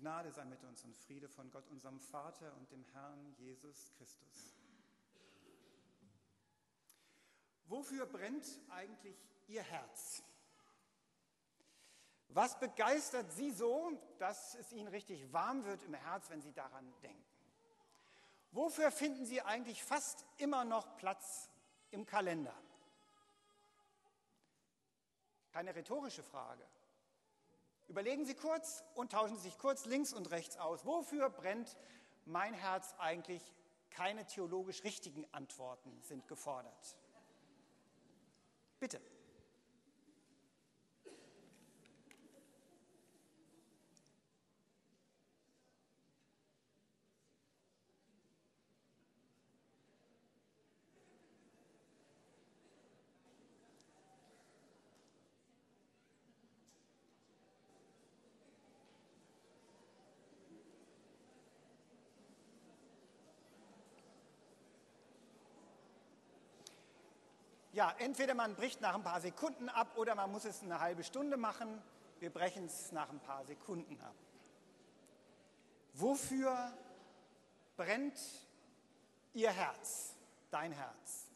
Gnade sei mit uns und Friede von Gott, unserem Vater und dem Herrn Jesus Christus. Wofür brennt eigentlich Ihr Herz? Was begeistert Sie so, dass es Ihnen richtig warm wird im Herz, wenn Sie daran denken? Wofür finden Sie eigentlich fast immer noch Platz im Kalender? Keine rhetorische Frage. Überlegen Sie kurz und tauschen Sie sich kurz links und rechts aus. Wofür brennt mein Herz eigentlich? Keine theologisch richtigen Antworten sind gefordert. Bitte. Ja, entweder man bricht nach ein paar Sekunden ab oder man muss es eine halbe Stunde machen. Wir brechen es nach ein paar Sekunden ab. Wofür brennt Ihr Herz, dein Herz?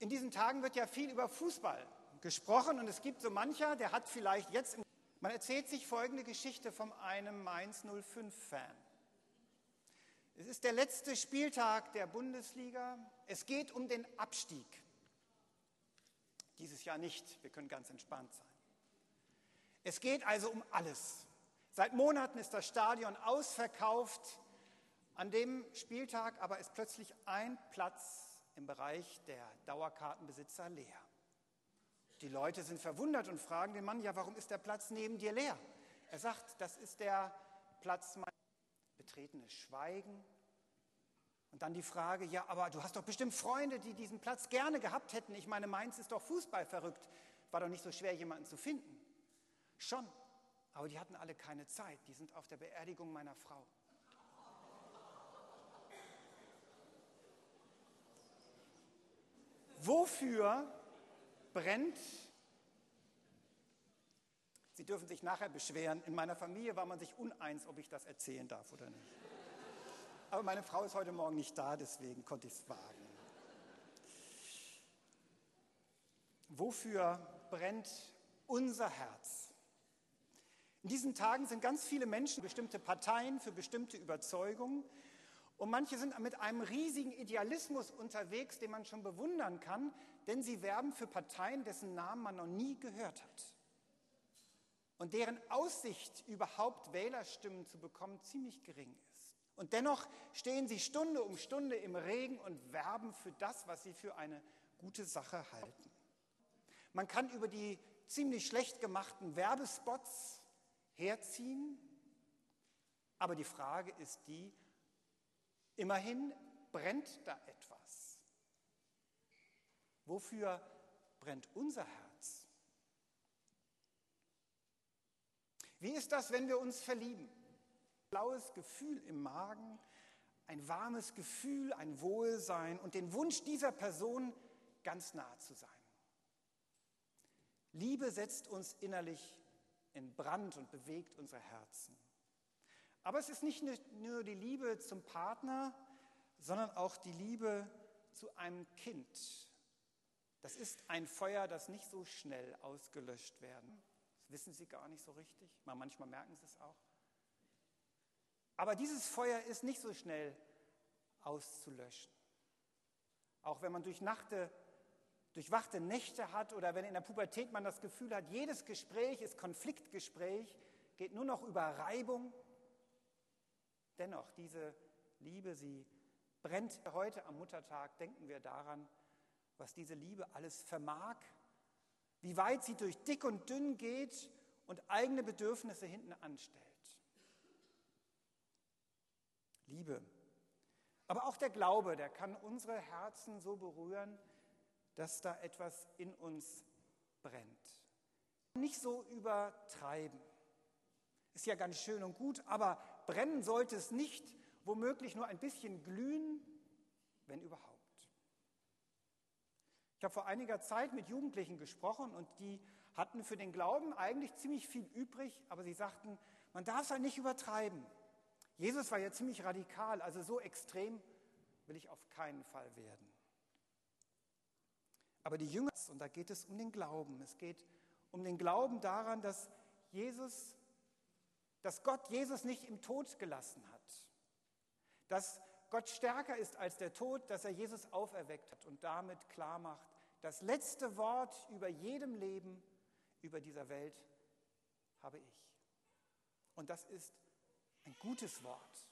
In diesen Tagen wird ja viel über Fußball gesprochen und es gibt so mancher, der hat vielleicht jetzt, man erzählt sich folgende Geschichte von einem Mainz 05-Fan. Es ist der letzte Spieltag der Bundesliga. Es geht um den Abstieg. Dieses Jahr nicht. Wir können ganz entspannt sein. Es geht also um alles. Seit Monaten ist das Stadion ausverkauft. An dem Spieltag aber ist plötzlich ein Platz im Bereich der Dauerkartenbesitzer leer. Die Leute sind verwundert und fragen den Mann, ja, warum ist der Platz neben dir leer? Er sagt, das ist der Platz meiner betretenes Schweigen. Und dann die Frage, ja, aber du hast doch bestimmt Freunde, die diesen Platz gerne gehabt hätten. Ich meine, Mainz ist doch Fußball verrückt. War doch nicht so schwer, jemanden zu finden. Schon, aber die hatten alle keine Zeit. Die sind auf der Beerdigung meiner Frau. Wofür brennt Sie dürfen sich nachher beschweren. In meiner Familie war man sich uneins, ob ich das erzählen darf oder nicht. Aber meine Frau ist heute Morgen nicht da, deswegen konnte ich es wagen. Wofür brennt unser Herz? In diesen Tagen sind ganz viele Menschen bestimmte Parteien für bestimmte Überzeugungen und manche sind mit einem riesigen Idealismus unterwegs, den man schon bewundern kann, denn sie werben für Parteien, dessen Namen man noch nie gehört hat und deren Aussicht, überhaupt Wählerstimmen zu bekommen, ziemlich gering ist. Und dennoch stehen sie Stunde um Stunde im Regen und werben für das, was sie für eine gute Sache halten. Man kann über die ziemlich schlecht gemachten Werbespots herziehen, aber die Frage ist die, immerhin brennt da etwas. Wofür brennt unser Herz? Wie ist das, wenn wir uns verlieben? Ein blaues Gefühl im Magen, ein warmes Gefühl, ein Wohlsein und den Wunsch dieser Person, ganz nah zu sein. Liebe setzt uns innerlich in Brand und bewegt unsere Herzen. Aber es ist nicht nur die Liebe zum Partner, sondern auch die Liebe zu einem Kind. Das ist ein Feuer, das nicht so schnell ausgelöscht werden wissen sie gar nicht so richtig. Manchmal merken sie es auch. Aber dieses Feuer ist nicht so schnell auszulöschen. Auch wenn man durchnachte, durchwachte Nächte hat oder wenn in der Pubertät man das Gefühl hat, jedes Gespräch ist Konfliktgespräch, geht nur noch über Reibung. Dennoch, diese Liebe, sie brennt heute am Muttertag. Denken wir daran, was diese Liebe alles vermag wie weit sie durch dick und dünn geht und eigene Bedürfnisse hinten anstellt. Liebe. Aber auch der Glaube, der kann unsere Herzen so berühren, dass da etwas in uns brennt. Nicht so übertreiben. Ist ja ganz schön und gut, aber brennen sollte es nicht, womöglich nur ein bisschen glühen, wenn überhaupt. Ich habe vor einiger Zeit mit Jugendlichen gesprochen und die hatten für den Glauben eigentlich ziemlich viel übrig, aber sie sagten, man darf es halt nicht übertreiben. Jesus war ja ziemlich radikal, also so extrem will ich auf keinen Fall werden. Aber die Jünger, und da geht es um den Glauben. Es geht um den Glauben daran, dass Jesus, dass Gott Jesus nicht im Tod gelassen hat. Dass Gott stärker ist als der Tod, dass er Jesus auferweckt hat und damit klar macht, das letzte Wort über jedem Leben, über dieser Welt habe ich. Und das ist ein gutes Wort.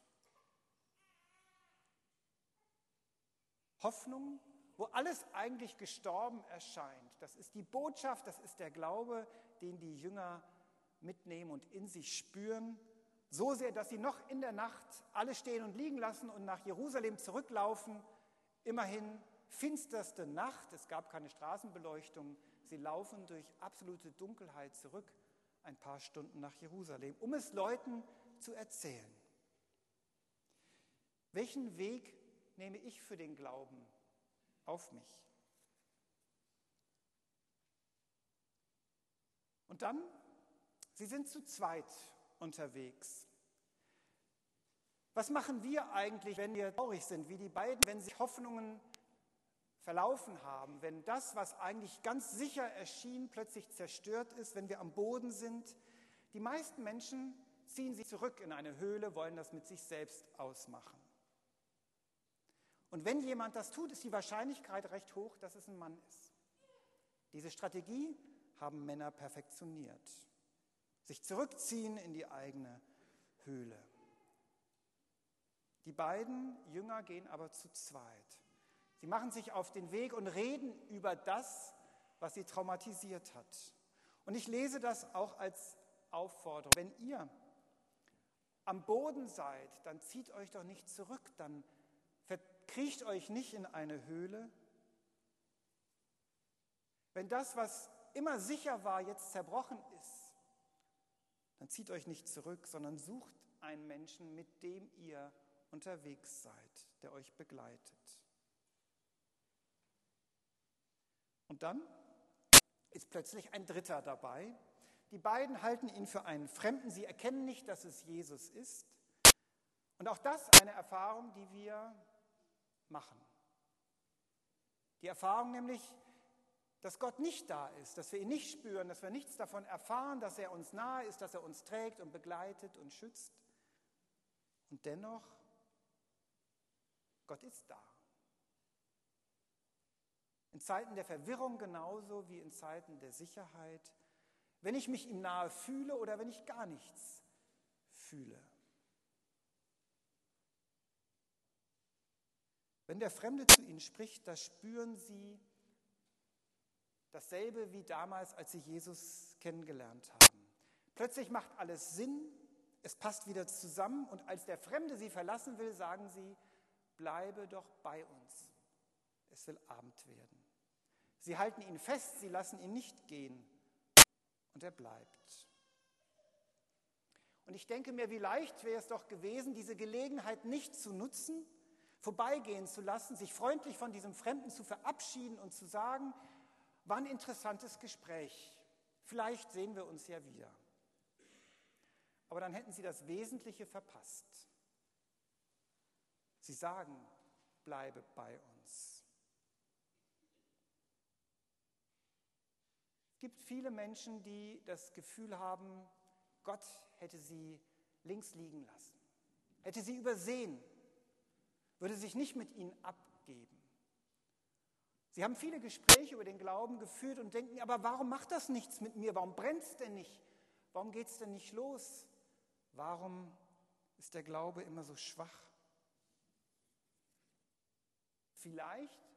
Hoffnung, wo alles eigentlich gestorben erscheint. Das ist die Botschaft, das ist der Glaube, den die Jünger mitnehmen und in sich spüren. So sehr, dass sie noch in der Nacht alles stehen und liegen lassen und nach Jerusalem zurücklaufen. Immerhin finsterste Nacht, es gab keine Straßenbeleuchtung. Sie laufen durch absolute Dunkelheit zurück, ein paar Stunden nach Jerusalem, um es Leuten zu erzählen. Welchen Weg nehme ich für den Glauben auf mich? Und dann, sie sind zu zweit unterwegs. Was machen wir eigentlich, wenn wir traurig sind, wie die beiden, wenn sich Hoffnungen verlaufen haben, wenn das, was eigentlich ganz sicher erschien, plötzlich zerstört ist, wenn wir am Boden sind? Die meisten Menschen ziehen sich zurück in eine Höhle, wollen das mit sich selbst ausmachen. Und wenn jemand das tut, ist die Wahrscheinlichkeit recht hoch, dass es ein Mann ist. Diese Strategie haben Männer perfektioniert. Sich zurückziehen in die eigene Höhle. Die beiden Jünger gehen aber zu zweit. Sie machen sich auf den Weg und reden über das, was sie traumatisiert hat. Und ich lese das auch als Aufforderung. Wenn ihr am Boden seid, dann zieht euch doch nicht zurück, dann verkriecht euch nicht in eine Höhle. Wenn das, was immer sicher war, jetzt zerbrochen ist, dann zieht euch nicht zurück, sondern sucht einen Menschen, mit dem ihr unterwegs seid, der euch begleitet. Und dann ist plötzlich ein Dritter dabei. Die beiden halten ihn für einen Fremden. Sie erkennen nicht, dass es Jesus ist. Und auch das eine Erfahrung, die wir machen. Die Erfahrung nämlich, dass Gott nicht da ist, dass wir ihn nicht spüren, dass wir nichts davon erfahren, dass er uns nahe ist, dass er uns trägt und begleitet und schützt. Und dennoch, Gott ist da. In Zeiten der Verwirrung genauso wie in Zeiten der Sicherheit, wenn ich mich ihm nahe fühle oder wenn ich gar nichts fühle. Wenn der Fremde zu ihnen spricht, da spüren sie dasselbe wie damals, als sie Jesus kennengelernt haben. Plötzlich macht alles Sinn, es passt wieder zusammen und als der Fremde sie verlassen will, sagen sie, bleibe doch bei uns. Es will Abend werden. Sie halten ihn fest, sie lassen ihn nicht gehen und er bleibt. Und ich denke mir, wie leicht wäre es doch gewesen, diese Gelegenheit nicht zu nutzen, vorbeigehen zu lassen, sich freundlich von diesem Fremden zu verabschieden und zu sagen, war ein interessantes Gespräch. Vielleicht sehen wir uns ja wieder. Aber dann hätten Sie das Wesentliche verpasst. Sie sagen, bleibe bei uns. Es gibt viele Menschen, die das Gefühl haben, Gott hätte sie links liegen lassen, hätte sie übersehen, würde sich nicht mit ihnen abgeben. Sie haben viele Gespräche über den Glauben geführt und denken, aber warum macht das nichts mit mir? Warum brennt es denn nicht? Warum geht es denn nicht los? Warum ist der Glaube immer so schwach? Vielleicht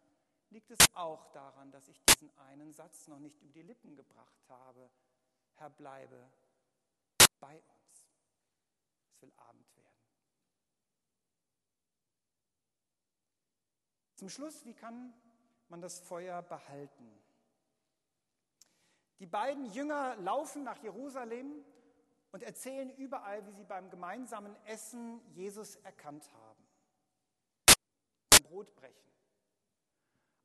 liegt es auch daran, dass ich diesen einen Satz noch nicht über die Lippen gebracht habe. Herr, bleibe bei uns. Es will Abend werden. Zum Schluss, wie kann man das Feuer behalten? Die beiden Jünger laufen nach Jerusalem und erzählen überall, wie sie beim gemeinsamen Essen Jesus erkannt haben. Beim Brotbrechen.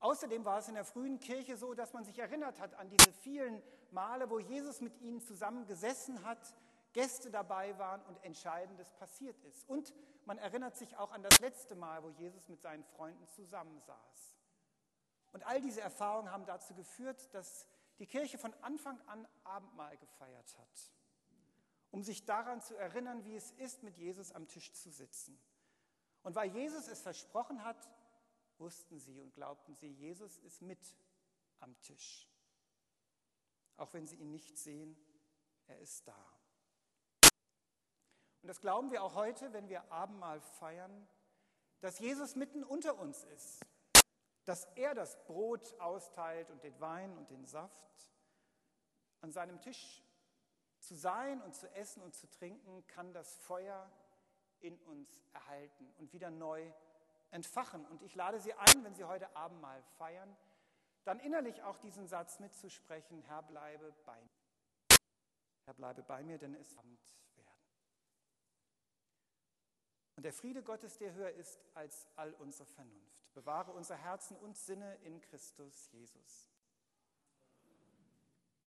Außerdem war es in der frühen Kirche so, dass man sich erinnert hat an diese vielen Male, wo Jesus mit ihnen zusammen gesessen hat, Gäste dabei waren und Entscheidendes passiert ist. Und man erinnert sich auch an das letzte Mal, wo Jesus mit seinen Freunden zusammensaß. Und all diese Erfahrungen haben dazu geführt, dass die Kirche von Anfang an Abendmahl gefeiert hat, um sich daran zu erinnern, wie es ist, mit Jesus am Tisch zu sitzen. Und weil Jesus es versprochen hat, wussten sie und glaubten sie, Jesus ist mit am Tisch. Auch wenn sie ihn nicht sehen, er ist da. Und das glauben wir auch heute, wenn wir Abendmahl feiern, dass Jesus mitten unter uns ist, dass er das Brot austeilt und den Wein und den Saft. An seinem Tisch zu sein und zu essen und zu trinken, kann das Feuer in uns erhalten und wieder neu entfachen. Und ich lade Sie ein, wenn Sie heute Abend mal feiern, dann innerlich auch diesen Satz mitzusprechen, Herr, bleibe bei mir. Herr, bleibe bei mir, denn es Abend werden. Und der Friede Gottes, der höher ist als all unsere Vernunft, bewahre unser Herzen und Sinne in Christus Jesus.